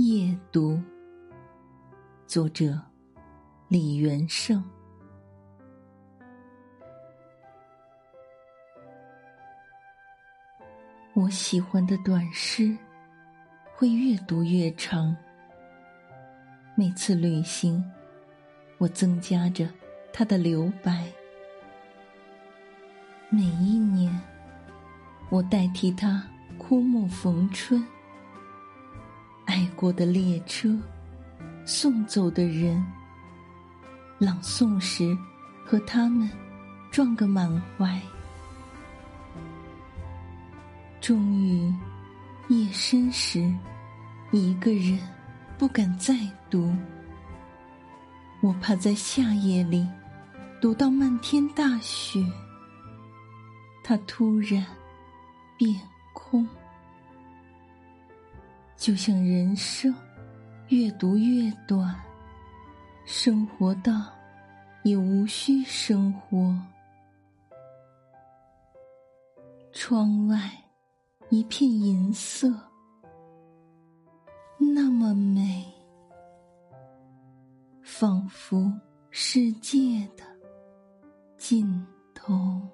夜读。作者：李元胜。我喜欢的短诗，会越读越长。每次旅行，我增加着它的留白。每一年，我代替它枯木逢春。爱过的列车，送走的人，朗诵时和他们撞个满怀。终于，夜深时，一个人不敢再读。我怕在夏夜里读到漫天大雪，它突然变空，就像人生越读越短，生活到也无需生活。窗外。一片银色，那么美，仿佛世界的尽头。